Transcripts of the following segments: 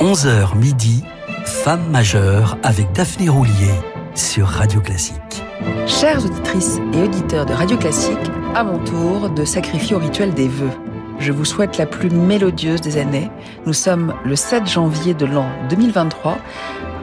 11h midi, Femme majeure avec Daphné Roulier sur Radio Classique. Chères auditrices et auditeurs de Radio Classique, à mon tour de sacrifier au rituel des vœux. Je vous souhaite la plus mélodieuse des années. Nous sommes le 7 janvier de l'an 2023.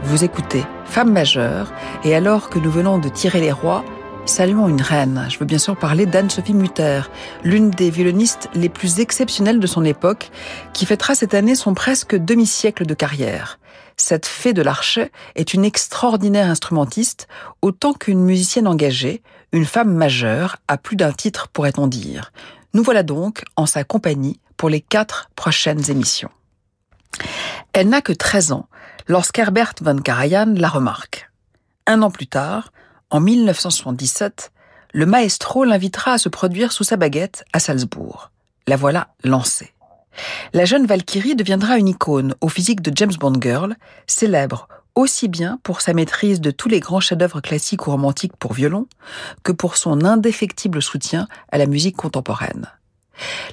Vous écoutez Femme majeure et alors que nous venons de tirer les rois, Saluons une reine. Je veux bien sûr parler d'Anne-Sophie Mutter, l'une des violonistes les plus exceptionnelles de son époque, qui fêtera cette année son presque demi-siècle de carrière. Cette fée de l'archet est une extraordinaire instrumentiste, autant qu'une musicienne engagée, une femme majeure, à plus d'un titre pourrait-on dire. Nous voilà donc en sa compagnie pour les quatre prochaines émissions. Elle n'a que 13 ans lorsqu'Herbert von Karajan la remarque. Un an plus tard, en 1977, le maestro l'invitera à se produire sous sa baguette à Salzbourg. La voilà lancée. La jeune Valkyrie deviendra une icône au physique de James Bond Girl, célèbre aussi bien pour sa maîtrise de tous les grands chefs-d'œuvre classiques ou romantiques pour violon que pour son indéfectible soutien à la musique contemporaine.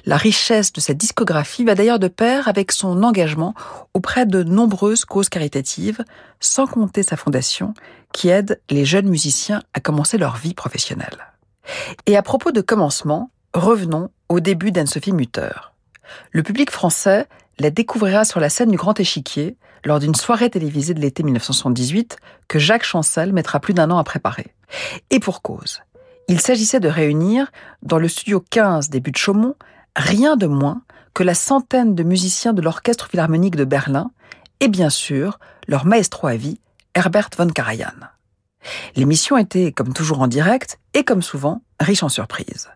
La richesse de sa discographie va d'ailleurs de pair avec son engagement auprès de nombreuses causes caritatives, sans compter sa fondation, qui aide les jeunes musiciens à commencer leur vie professionnelle. Et à propos de commencement, revenons au début d'Anne-Sophie Mutter. Le public français la découvrira sur la scène du Grand Échiquier lors d'une soirée télévisée de l'été 1978 que Jacques Chancel mettra plus d'un an à préparer. Et pour cause. Il s'agissait de réunir, dans le studio 15 des Buts de Chaumont, rien de moins que la centaine de musiciens de l'Orchestre Philharmonique de Berlin et bien sûr leur maestro à vie, Herbert von Karajan. L'émission était, comme toujours en direct, et comme souvent, riche en surprises.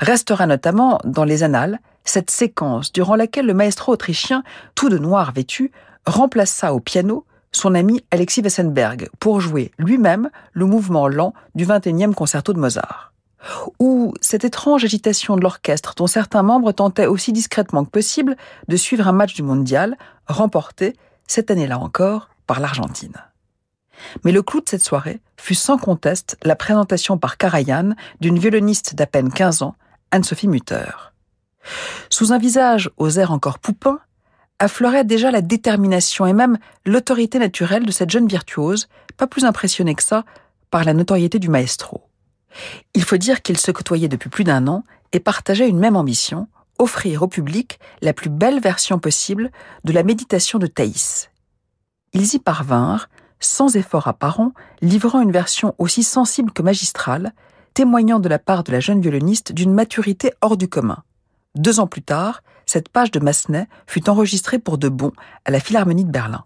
Restera notamment, dans les annales, cette séquence durant laquelle le maestro autrichien, tout de noir vêtu, remplaça au piano son ami Alexis Wessenberg pour jouer lui-même le mouvement lent du 21e concerto de Mozart. Ou cette étrange agitation de l'orchestre dont certains membres tentaient aussi discrètement que possible de suivre un match du mondial remporté, cette année-là encore, par l'Argentine. Mais le clou de cette soirée fut sans conteste la présentation par Karajan d'une violoniste d'à peine 15 ans, Anne-Sophie Mutter. Sous un visage aux airs encore poupins, affleurait déjà la détermination et même l'autorité naturelle de cette jeune virtuose, pas plus impressionnée que ça par la notoriété du maestro. Il faut dire qu'ils se côtoyaient depuis plus d'un an et partageaient une même ambition, offrir au public la plus belle version possible de la méditation de Thaïs. Ils y parvinrent, sans effort apparent, livrant une version aussi sensible que magistrale, témoignant de la part de la jeune violoniste d'une maturité hors du commun. Deux ans plus tard, cette page de Massenet fut enregistrée pour de bon à la Philharmonie de Berlin.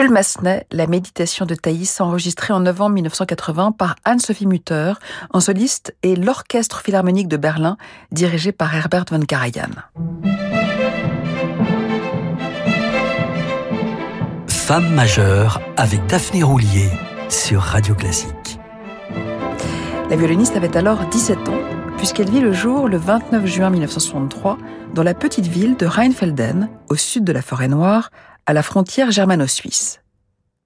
Jules Massenet, La méditation de Thaïs, enregistrée en novembre 1980 par Anne-Sophie Mutter, en soliste, et l'Orchestre Philharmonique de Berlin, dirigé par Herbert von Karajan. Femme majeure avec Daphné Roulier sur Radio Classique. La violoniste avait alors 17 ans, puisqu'elle vit le jour le 29 juin 1963 dans la petite ville de Rheinfelden, au sud de la Forêt Noire, à la frontière germano-suisse.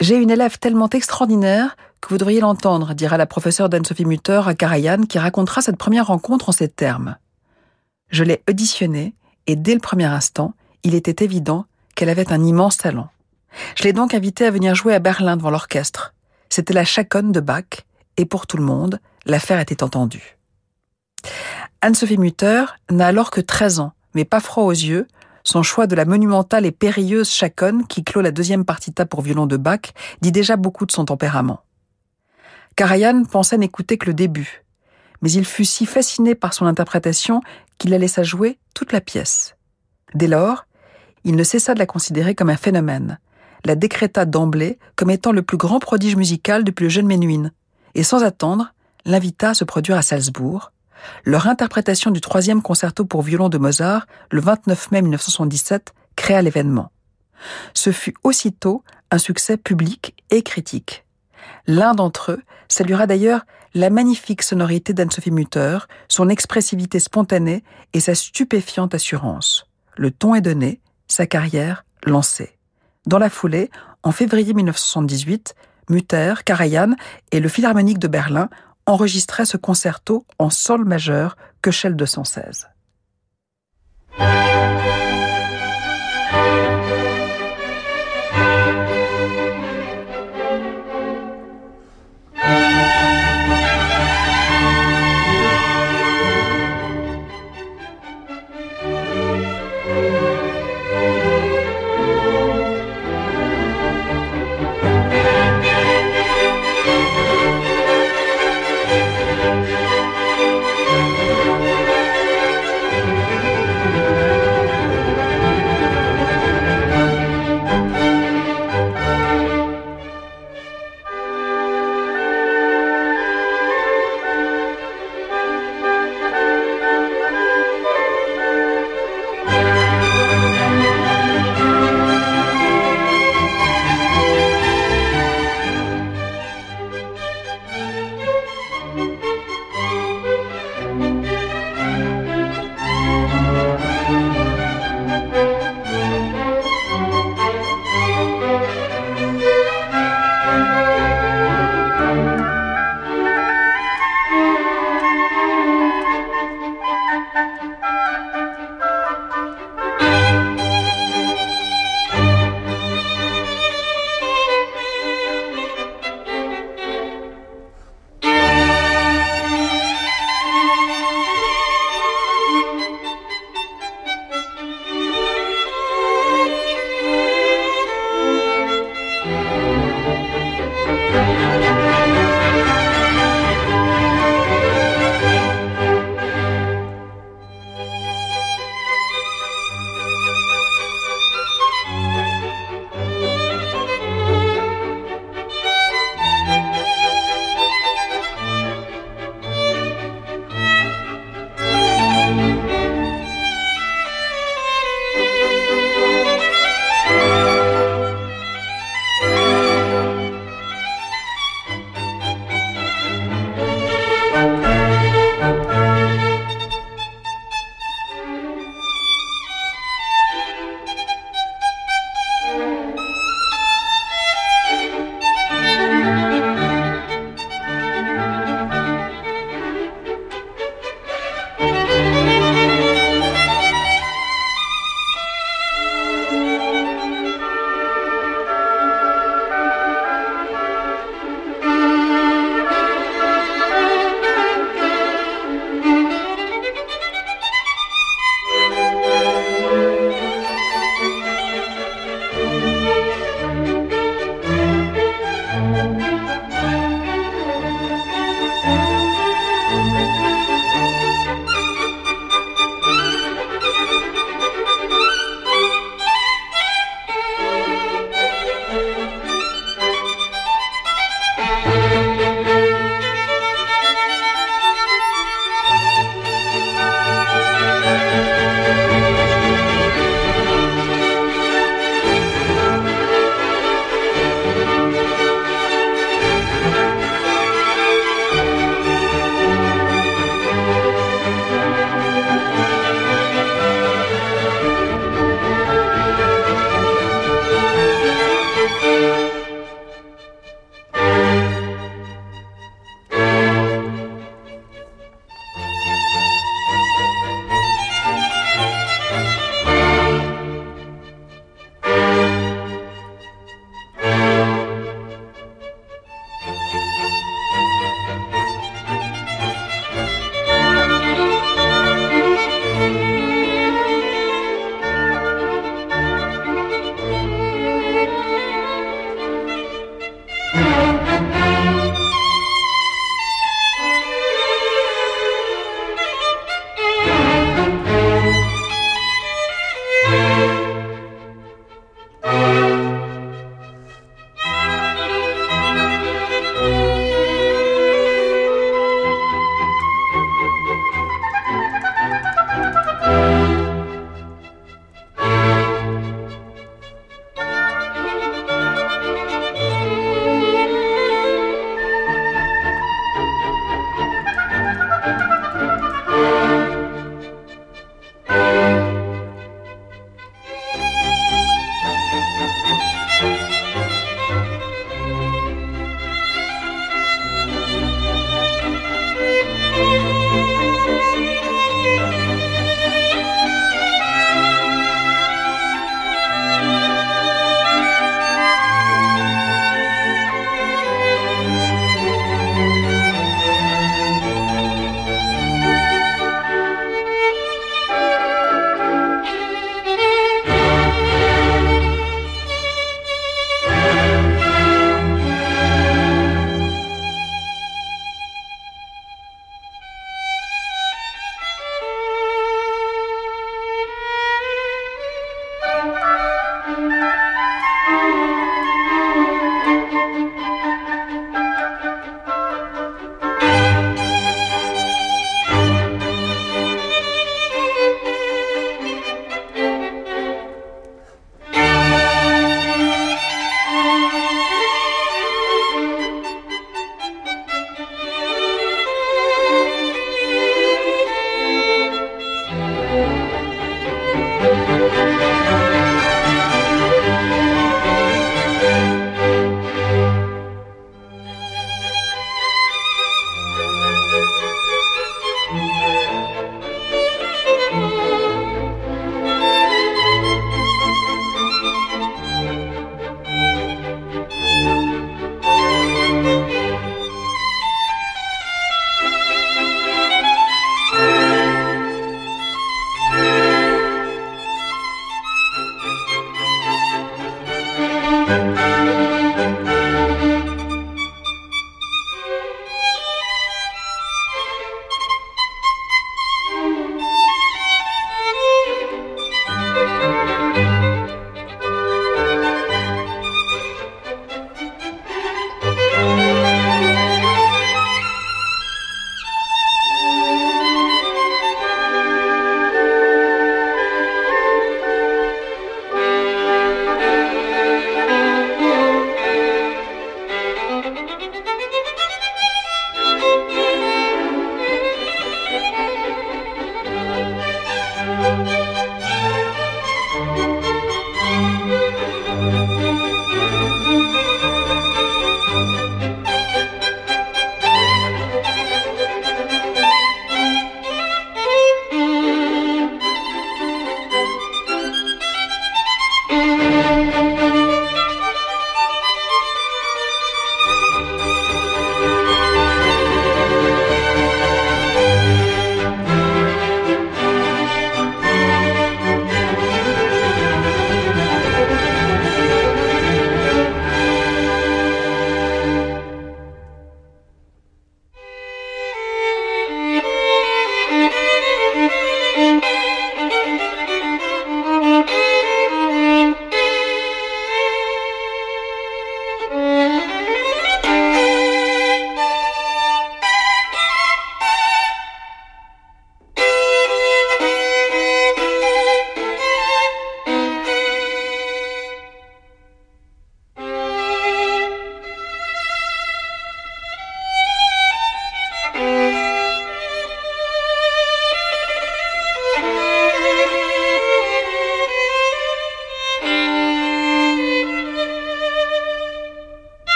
J'ai une élève tellement extraordinaire que vous devriez l'entendre, dira la professeure d'Anne-Sophie Mutter à Karajan, qui racontera cette première rencontre en ces termes. Je l'ai auditionnée, et dès le premier instant, il était évident qu'elle avait un immense talent. Je l'ai donc invitée à venir jouer à Berlin devant l'orchestre. C'était la chaconne de Bach, et pour tout le monde, l'affaire était entendue. Anne-Sophie Mutter n'a alors que 13 ans, mais pas froid aux yeux, son choix de la monumentale et périlleuse chaconne qui clôt la deuxième partita pour violon de Bach dit déjà beaucoup de son tempérament. Karajan pensait n'écouter que le début, mais il fut si fasciné par son interprétation qu'il la laissa jouer toute la pièce. Dès lors, il ne cessa de la considérer comme un phénomène, la décréta d'emblée comme étant le plus grand prodige musical depuis le jeune Menuhin, et sans attendre, l'invita à se produire à Salzbourg, leur interprétation du troisième concerto pour violon de Mozart, le 29 mai 1977, créa l'événement. Ce fut aussitôt un succès public et critique. L'un d'entre eux saluera d'ailleurs la magnifique sonorité d'Anne-Sophie Mutter, son expressivité spontanée et sa stupéfiante assurance. Le ton est donné, sa carrière lancée. Dans la foulée, en février 1978, Mutter, Karajan et le Philharmonique de Berlin enregistrait ce concerto en sol majeur que Shell 216.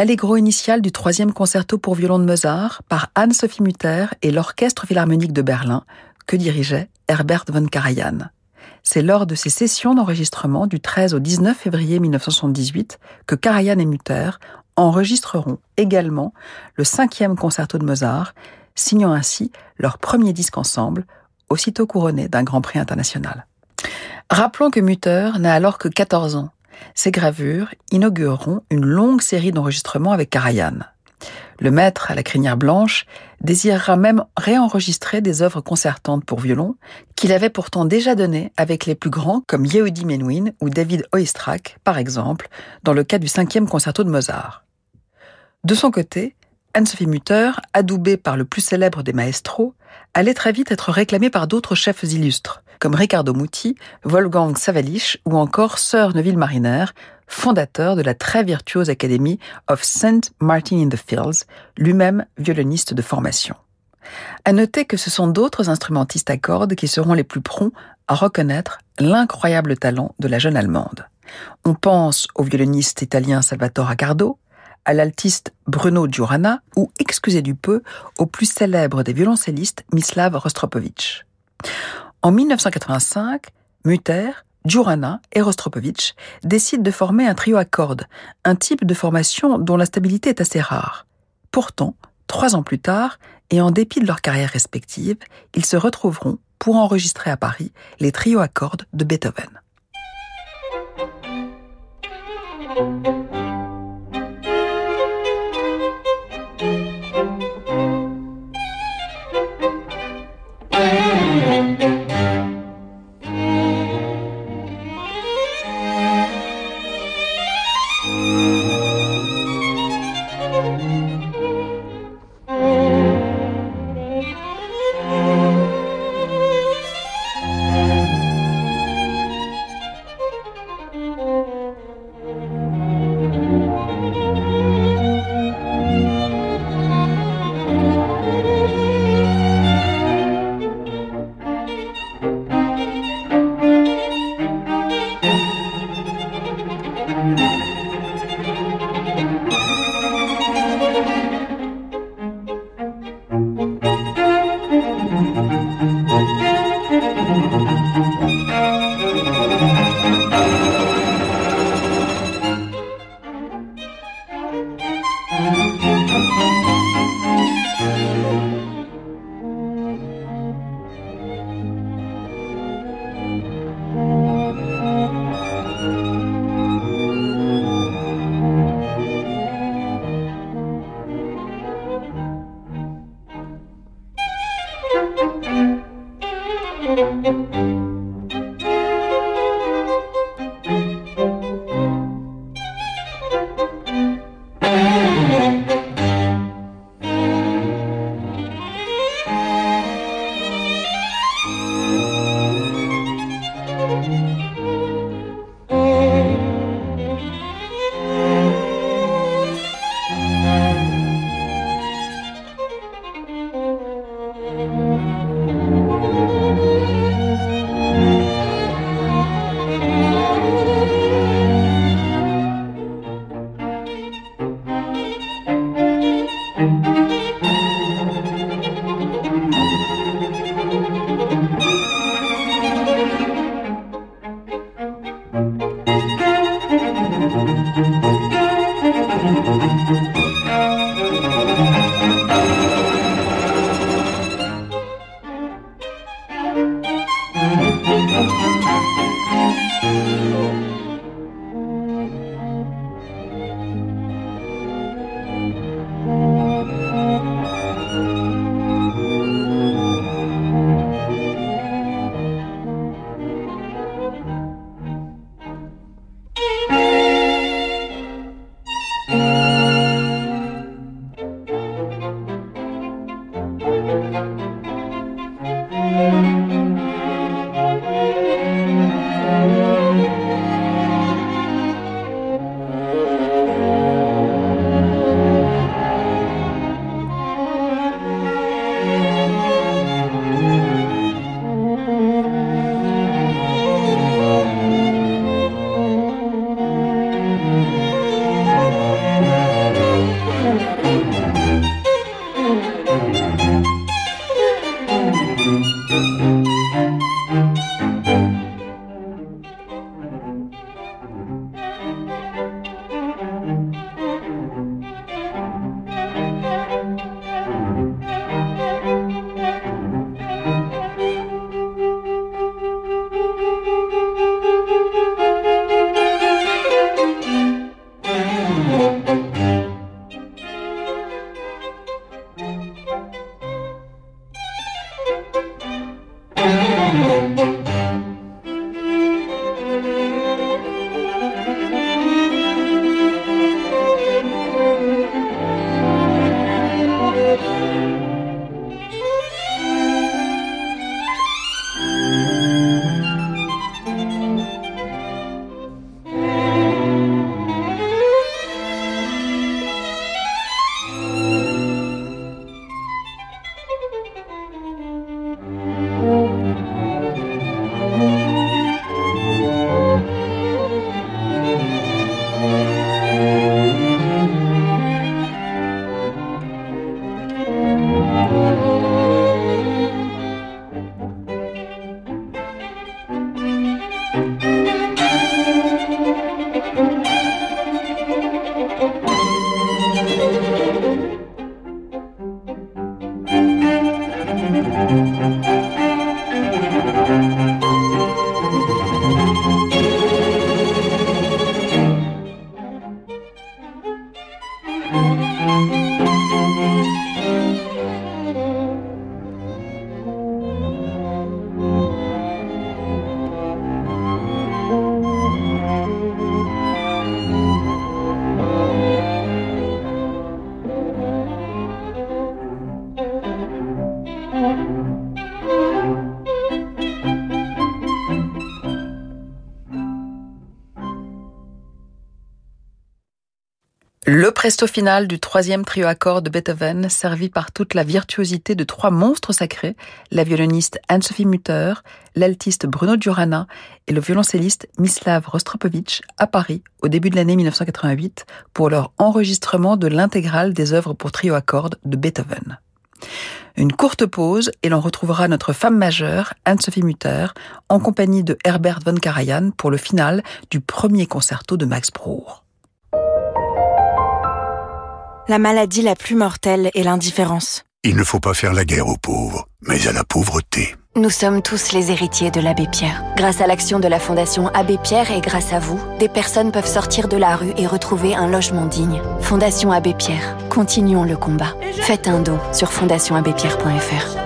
L'allegro initial du troisième concerto pour violon de Mozart par Anne-Sophie Mutter et l'Orchestre Philharmonique de Berlin que dirigeait Herbert von Karajan. C'est lors de ces sessions d'enregistrement du 13 au 19 février 1978 que Karajan et Mutter enregistreront également le cinquième concerto de Mozart, signant ainsi leur premier disque ensemble, aussitôt couronné d'un Grand Prix international. Rappelons que Mutter n'a alors que 14 ans. Ces gravures inaugureront une longue série d'enregistrements avec Karajan. Le maître à la crinière blanche désirera même réenregistrer des œuvres concertantes pour violon qu'il avait pourtant déjà données avec les plus grands comme Yehudi Menuhin ou David Oistrakh, par exemple, dans le cas du cinquième concerto de Mozart. De son côté, Anne-Sophie Mutter, adoubée par le plus célèbre des maestros, allait très vite être réclamée par d'autres chefs illustres, comme Riccardo Muti, Wolfgang Savalich ou encore Sir Neville Mariner, fondateur de la très virtuose Academy of St. Martin in the Fields, lui-même violoniste de formation. À noter que ce sont d'autres instrumentistes à cordes qui seront les plus prompts à reconnaître l'incroyable talent de la jeune Allemande. On pense au violoniste italien Salvatore Accardo, à l'altiste Bruno Giurana ou, excusez du peu, au plus célèbre des violoncellistes Mislav Rostropovitch. En 1985, Mutter, Giurana et Rostropovitch décident de former un trio à cordes, un type de formation dont la stabilité est assez rare. Pourtant, trois ans plus tard, et en dépit de leurs carrières respectives, ils se retrouveront pour enregistrer à Paris les trios à cordes de Beethoven. Le presto final du troisième trio à cordes de Beethoven, servi par toute la virtuosité de trois monstres sacrés, la violoniste Anne-Sophie Mutter, l'altiste Bruno Giurana et le violoncelliste Mislav Rostropovitch à Paris au début de l'année 1988 pour leur enregistrement de l'intégrale des œuvres pour trio à cordes de Beethoven. Une courte pause et l'on retrouvera notre femme majeure, Anne-Sophie Mutter, en compagnie de Herbert von Karajan pour le final du premier concerto de Max Bruch. La maladie la plus mortelle est l'indifférence. Il ne faut pas faire la guerre aux pauvres, mais à la pauvreté. Nous sommes tous les héritiers de l'abbé Pierre. Grâce à l'action de la Fondation Abbé Pierre et grâce à vous, des personnes peuvent sortir de la rue et retrouver un logement digne. Fondation Abbé Pierre, continuons le combat. Faites un don sur fondationabbépierre.fr.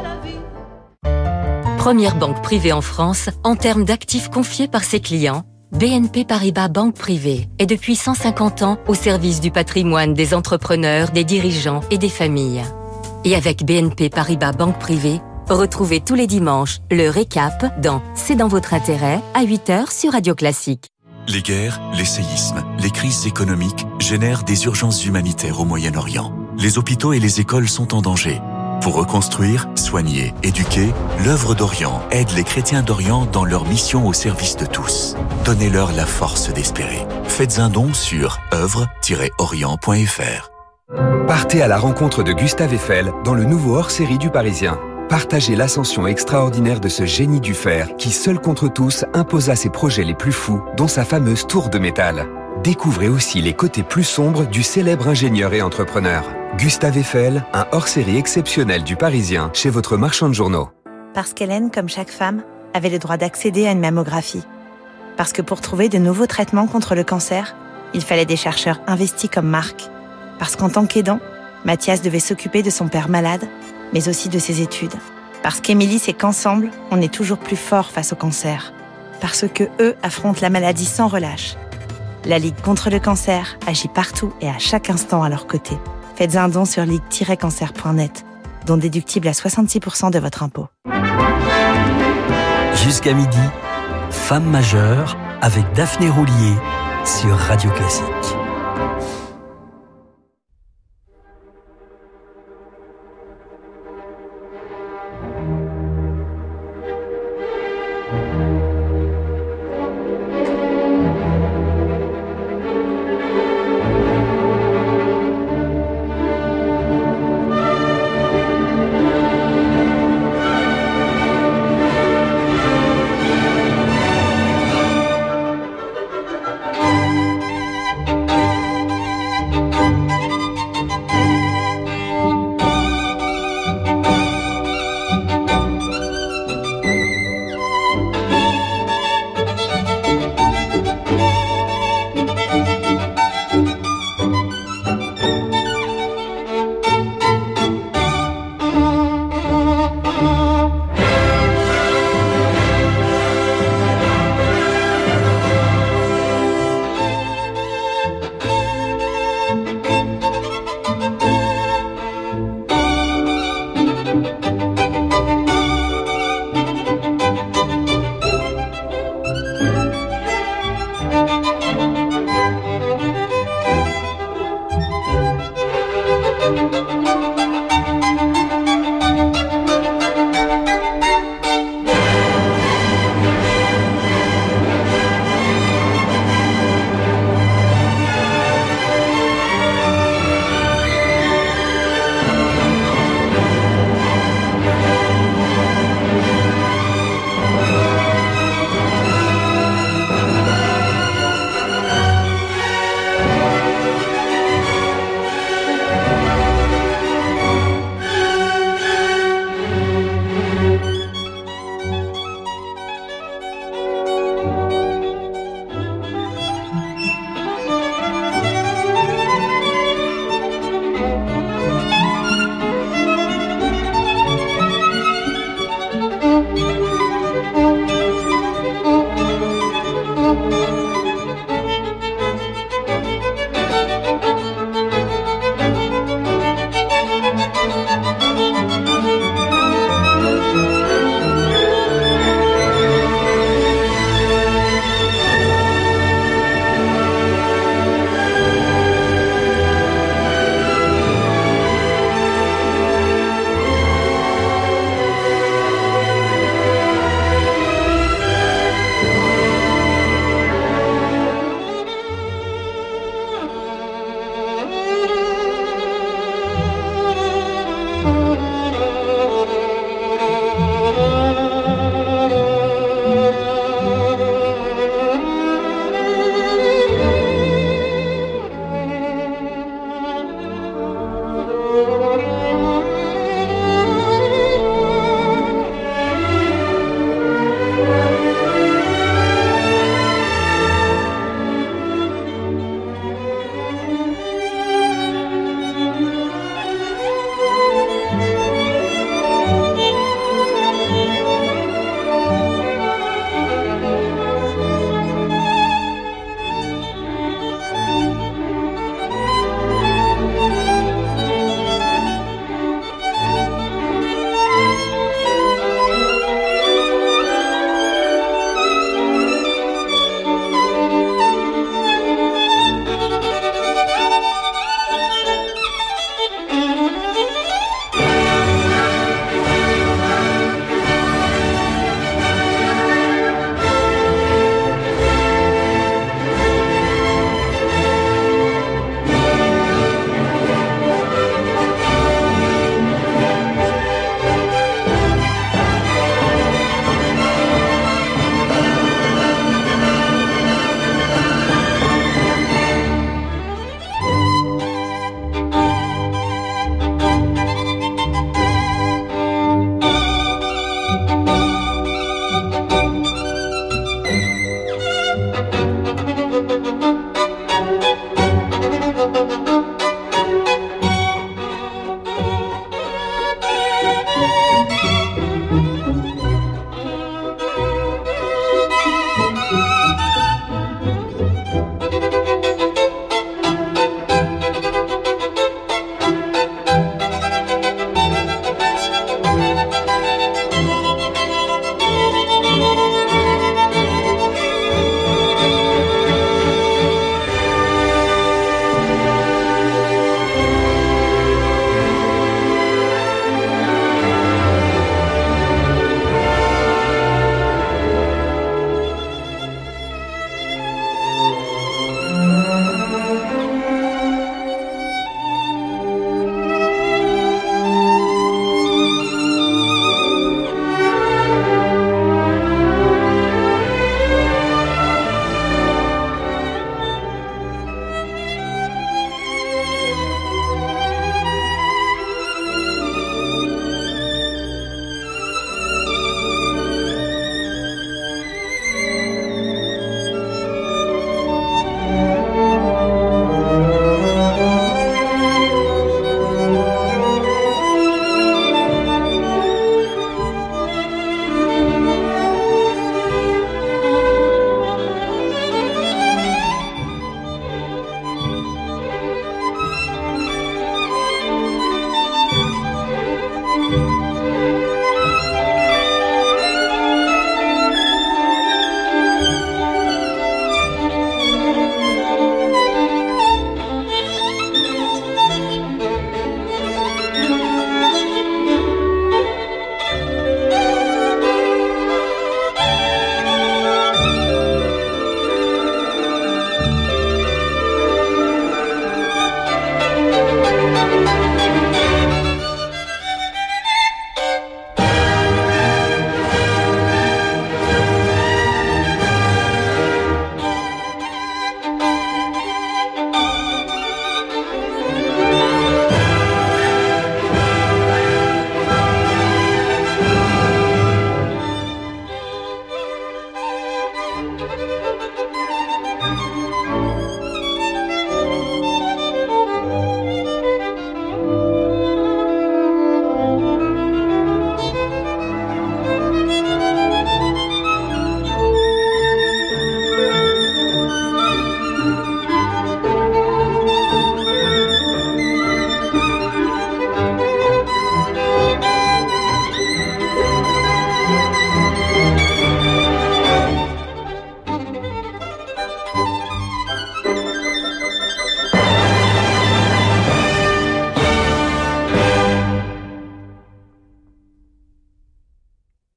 Première banque privée en France en termes d'actifs confiés par ses clients BNP Paribas Banque Privée est depuis 150 ans au service du patrimoine des entrepreneurs, des dirigeants et des familles. Et avec BNP Paribas Banque Privée, retrouvez tous les dimanches le récap dans C'est dans votre intérêt à 8h sur Radio Classique. Les guerres, les séismes, les crises économiques génèrent des urgences humanitaires au Moyen-Orient. Les hôpitaux et les écoles sont en danger. Pour reconstruire, soigner, éduquer, l'œuvre d'Orient aide les chrétiens d'Orient dans leur mission au service de tous. Donnez-leur la force d'espérer. Faites un don sur œuvre-orient.fr. Partez à la rencontre de Gustave Eiffel dans le nouveau hors-série du Parisien. Partagez l'ascension extraordinaire de ce génie du fer qui, seul contre tous, imposa ses projets les plus fous, dont sa fameuse tour de métal. Découvrez aussi les côtés plus sombres du célèbre ingénieur et entrepreneur. Gustave Eiffel, un hors-série exceptionnel du Parisien chez votre marchand de journaux. Parce qu'Hélène, comme chaque femme, avait le droit d'accéder à une mammographie. Parce que pour trouver de nouveaux traitements contre le cancer, il fallait des chercheurs investis comme Marc. Parce qu'en tant qu'aidant, Mathias devait s'occuper de son père malade, mais aussi de ses études. Parce qu'Émilie sait qu'ensemble, on est toujours plus fort face au cancer. Parce que eux affrontent la maladie sans relâche. La Ligue contre le cancer agit partout et à chaque instant à leur côté. Faites un don sur ligue-cancer.net, dont déductible à 66% de votre impôt. Jusqu'à midi, Femme majeure avec Daphné Roulier sur Radio Classique.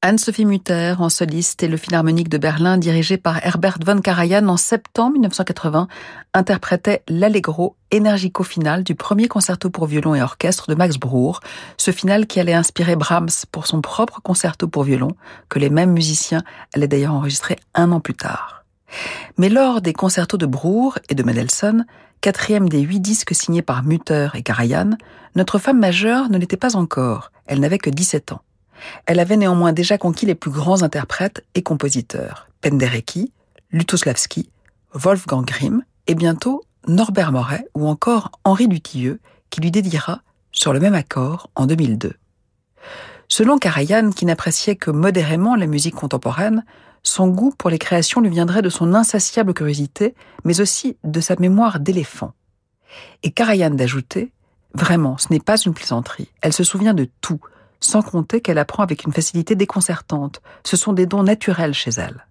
Anne-Sophie Mutter en soliste et le Philharmonique de Berlin dirigé par Herbert von Karajan en septembre 1980 interprétait l'allegro énergico final du premier concerto pour violon et orchestre de Max Bruch, ce final qui allait inspirer Brahms pour son propre concerto pour violon que les mêmes musiciens allaient d'ailleurs enregistrer un an plus tard. Mais lors des concertos de Bruch et de Mendelssohn, quatrième des huit disques signés par Mutter et Karajan, notre femme majeure ne l'était pas encore, elle n'avait que 17 ans. Elle avait néanmoins déjà conquis les plus grands interprètes et compositeurs, Penderecki, Lutoslavski, Wolfgang Grimm et bientôt Norbert Moret ou encore Henri Dutilleux qui lui dédiera sur le même accord en 2002. Selon Karajan, qui n'appréciait que modérément la musique contemporaine, son goût pour les créations lui viendrait de son insatiable curiosité, mais aussi de sa mémoire d'éléphant. Et Karajan d'ajouter Vraiment, ce n'est pas une plaisanterie. Elle se souvient de tout, sans compter qu'elle apprend avec une facilité déconcertante. Ce sont des dons naturels chez elle.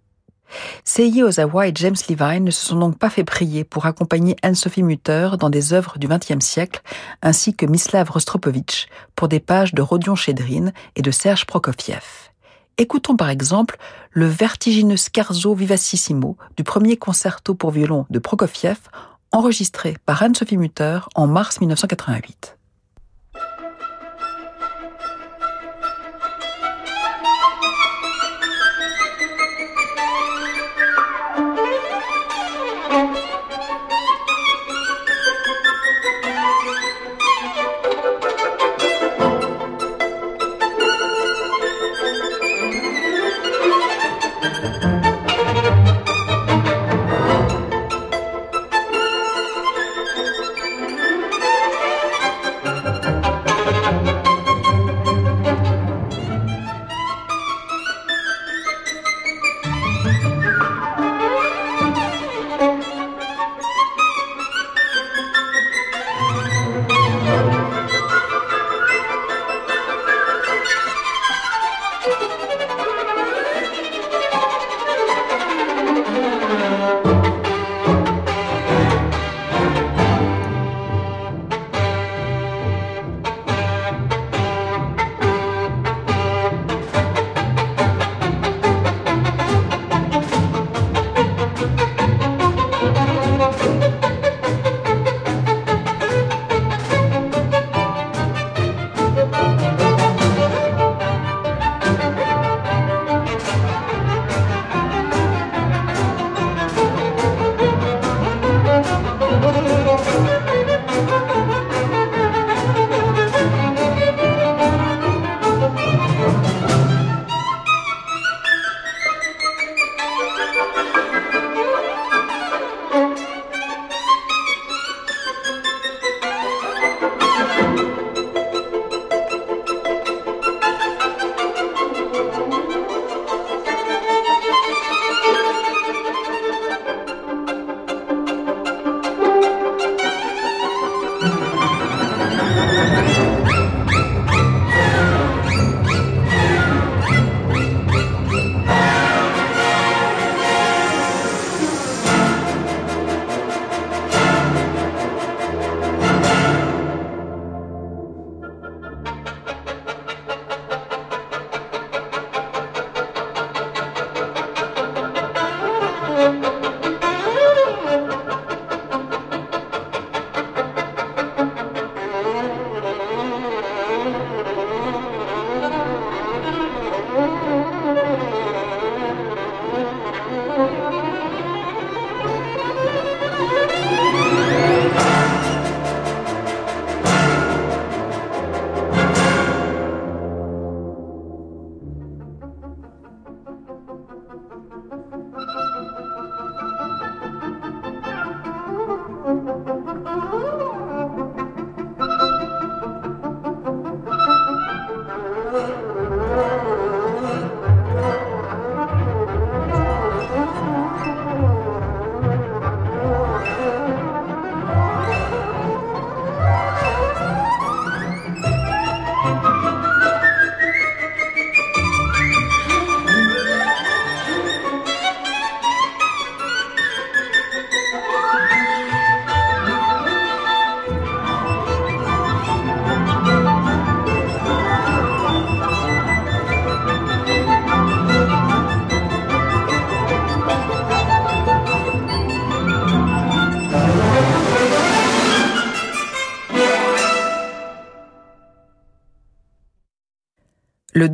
Seiji Ozawa et James Levine ne se sont donc pas fait prier pour accompagner Anne-Sophie Mutter dans des œuvres du XXe siècle, ainsi que Mislav Rostropovitch pour des pages de Rodion Chédrine et de Serge Prokofiev. Écoutons par exemple le vertigineux scherzo vivacissimo du premier concerto pour violon de Prokofiev, enregistré par Anne-Sophie Mutter en mars 1988.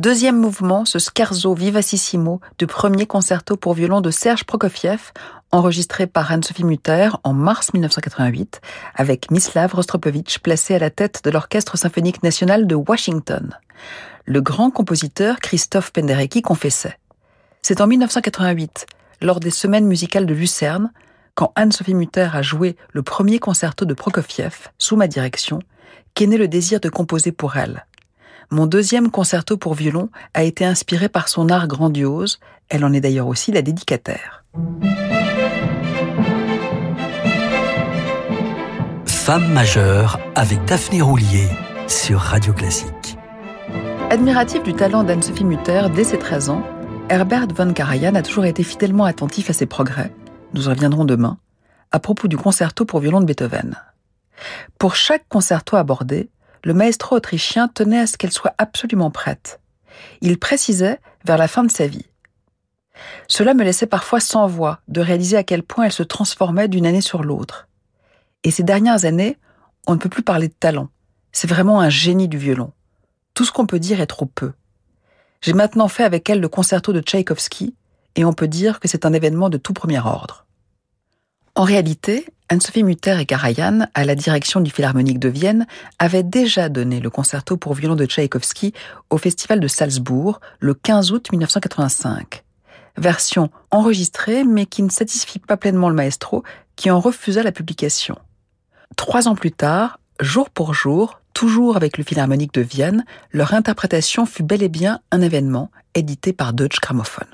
Deuxième mouvement, ce scherzo vivacissimo du premier concerto pour violon de Serge Prokofiev, enregistré par Anne-Sophie Mutter en mars 1988, avec Mislav Rostropovitch placé à la tête de l'Orchestre symphonique national de Washington. Le grand compositeur Christophe Penderecki confessait. C'est en 1988, lors des semaines musicales de Lucerne, quand Anne-Sophie Mutter a joué le premier concerto de Prokofiev sous ma direction, qu'est né le désir de composer pour elle. Mon deuxième concerto pour violon a été inspiré par son art grandiose, elle en est d'ailleurs aussi la dédicataire. Femme majeure avec Daphné Roulier sur Radio Classique. Admiratif du talent d'Anne-Sophie Mutter dès ses 13 ans, Herbert von Karajan a toujours été fidèlement attentif à ses progrès, nous en reviendrons demain, à propos du concerto pour violon de Beethoven. Pour chaque concerto abordé, le maestro autrichien tenait à ce qu'elle soit absolument prête. Il précisait vers la fin de sa vie. Cela me laissait parfois sans voix de réaliser à quel point elle se transformait d'une année sur l'autre. Et ces dernières années, on ne peut plus parler de talent. C'est vraiment un génie du violon. Tout ce qu'on peut dire est trop peu. J'ai maintenant fait avec elle le concerto de Tchaïkovski, et on peut dire que c'est un événement de tout premier ordre. En réalité, Anne-Sophie Mutter et Karajan, à la direction du Philharmonique de Vienne, avaient déjà donné le concerto pour violon de Tchaïkovski au Festival de Salzbourg le 15 août 1985. Version enregistrée mais qui ne satisfit pas pleinement le maestro qui en refusa la publication. Trois ans plus tard, jour pour jour, toujours avec le Philharmonique de Vienne, leur interprétation fut bel et bien un événement édité par Deutsche Grammophon.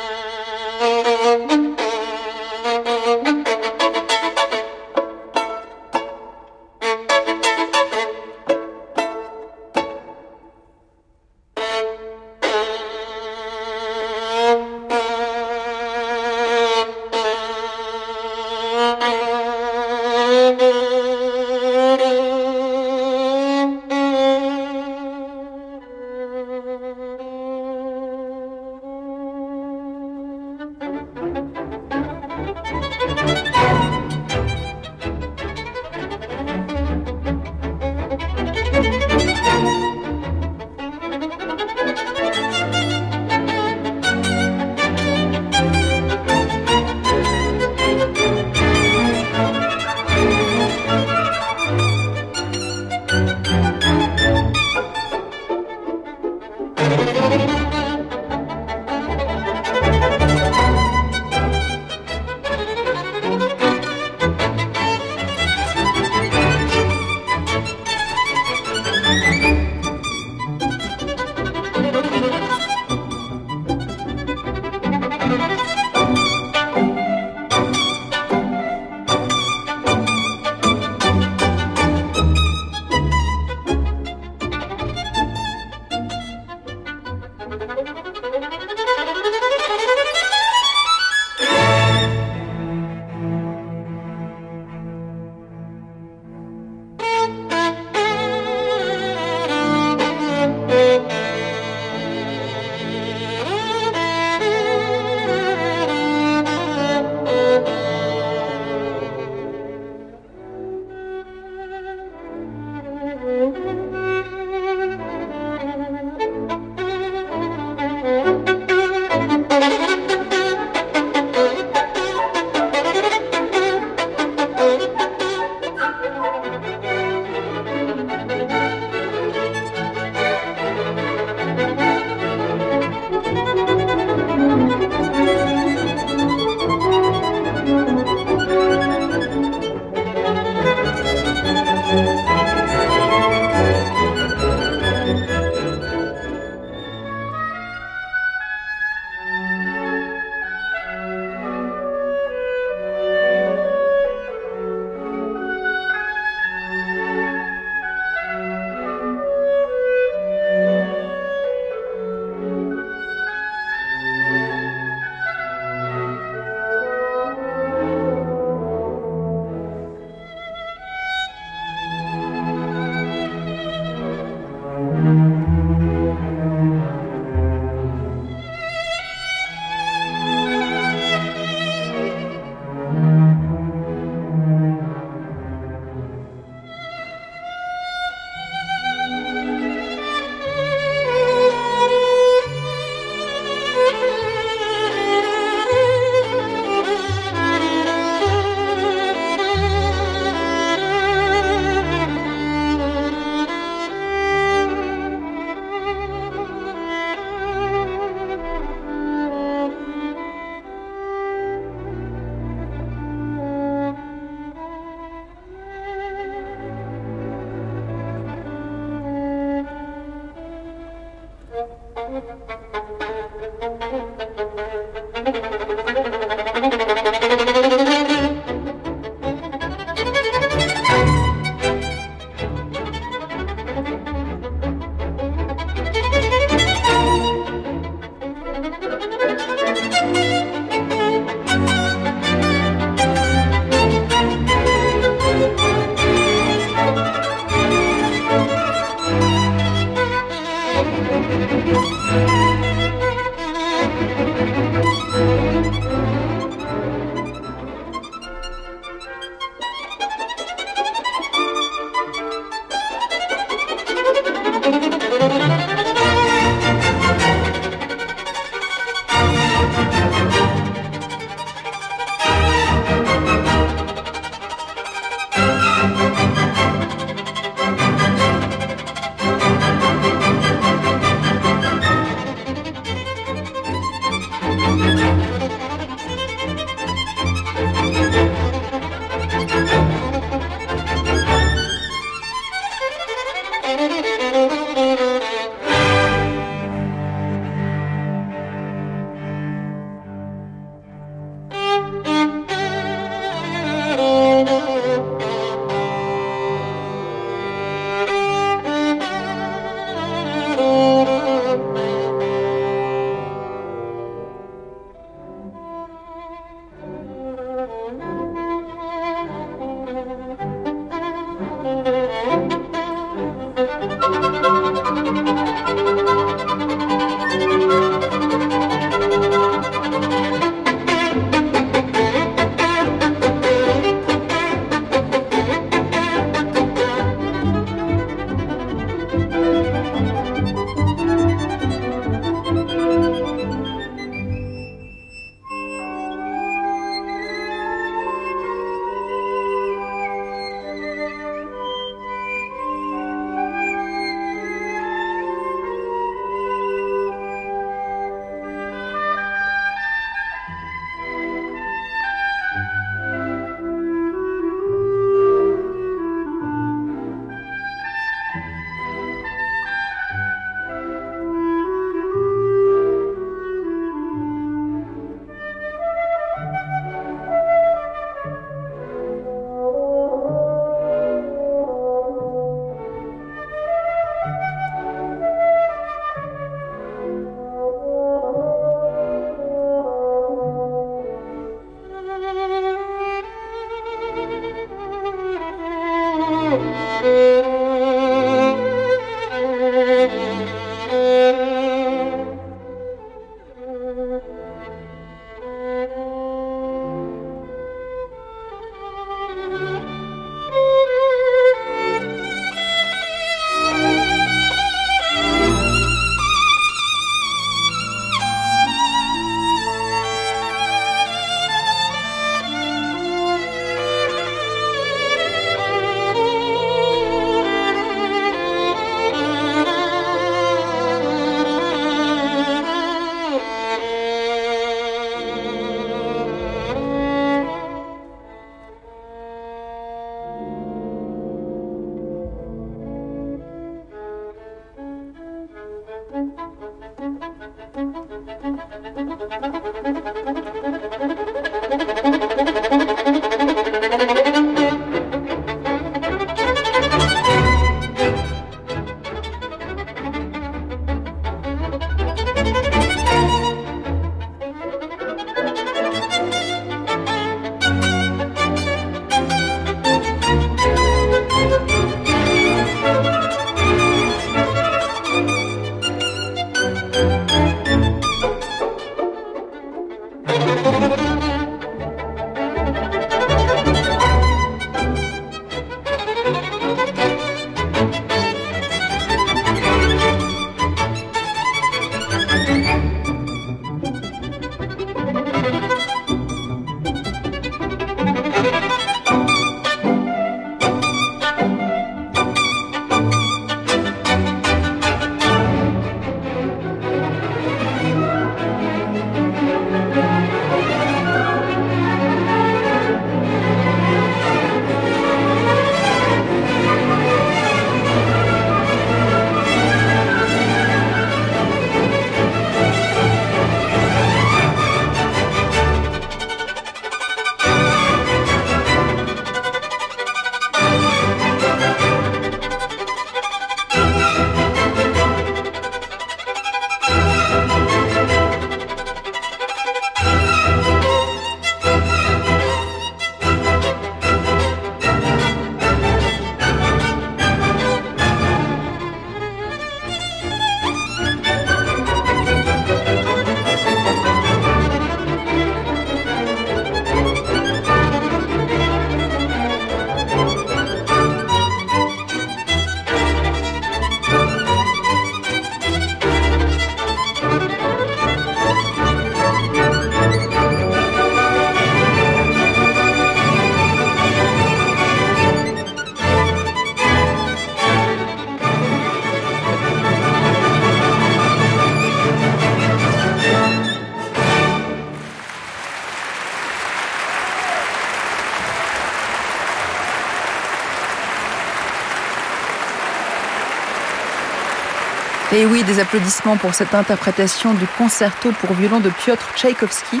Et oui, des applaudissements pour cette interprétation du concerto pour violon de Piotr Tchaïkovski,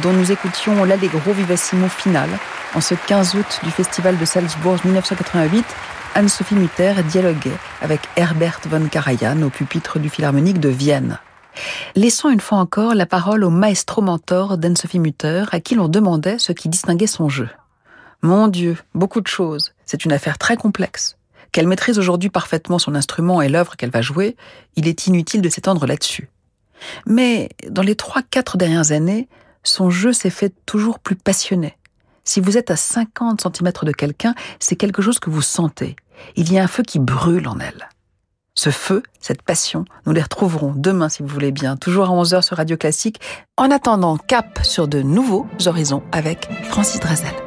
dont nous écoutions l'allegro vivacimo final. En ce 15 août du Festival de Salzbourg 1988, Anne-Sophie Mutter dialoguait avec Herbert von Karajan au pupitre du Philharmonique de Vienne. Laissons une fois encore la parole au maestro mentor d'Anne-Sophie Mutter, à qui l'on demandait ce qui distinguait son jeu. Mon Dieu, beaucoup de choses. C'est une affaire très complexe. Qu'elle maîtrise aujourd'hui parfaitement son instrument et l'œuvre qu'elle va jouer, il est inutile de s'étendre là-dessus. Mais dans les trois, quatre dernières années, son jeu s'est fait toujours plus passionné. Si vous êtes à 50 cm de quelqu'un, c'est quelque chose que vous sentez. Il y a un feu qui brûle en elle. Ce feu, cette passion, nous les retrouverons demain si vous voulez bien, toujours à 11h sur Radio Classique. En attendant, cap sur de nouveaux horizons avec Francis Drezel.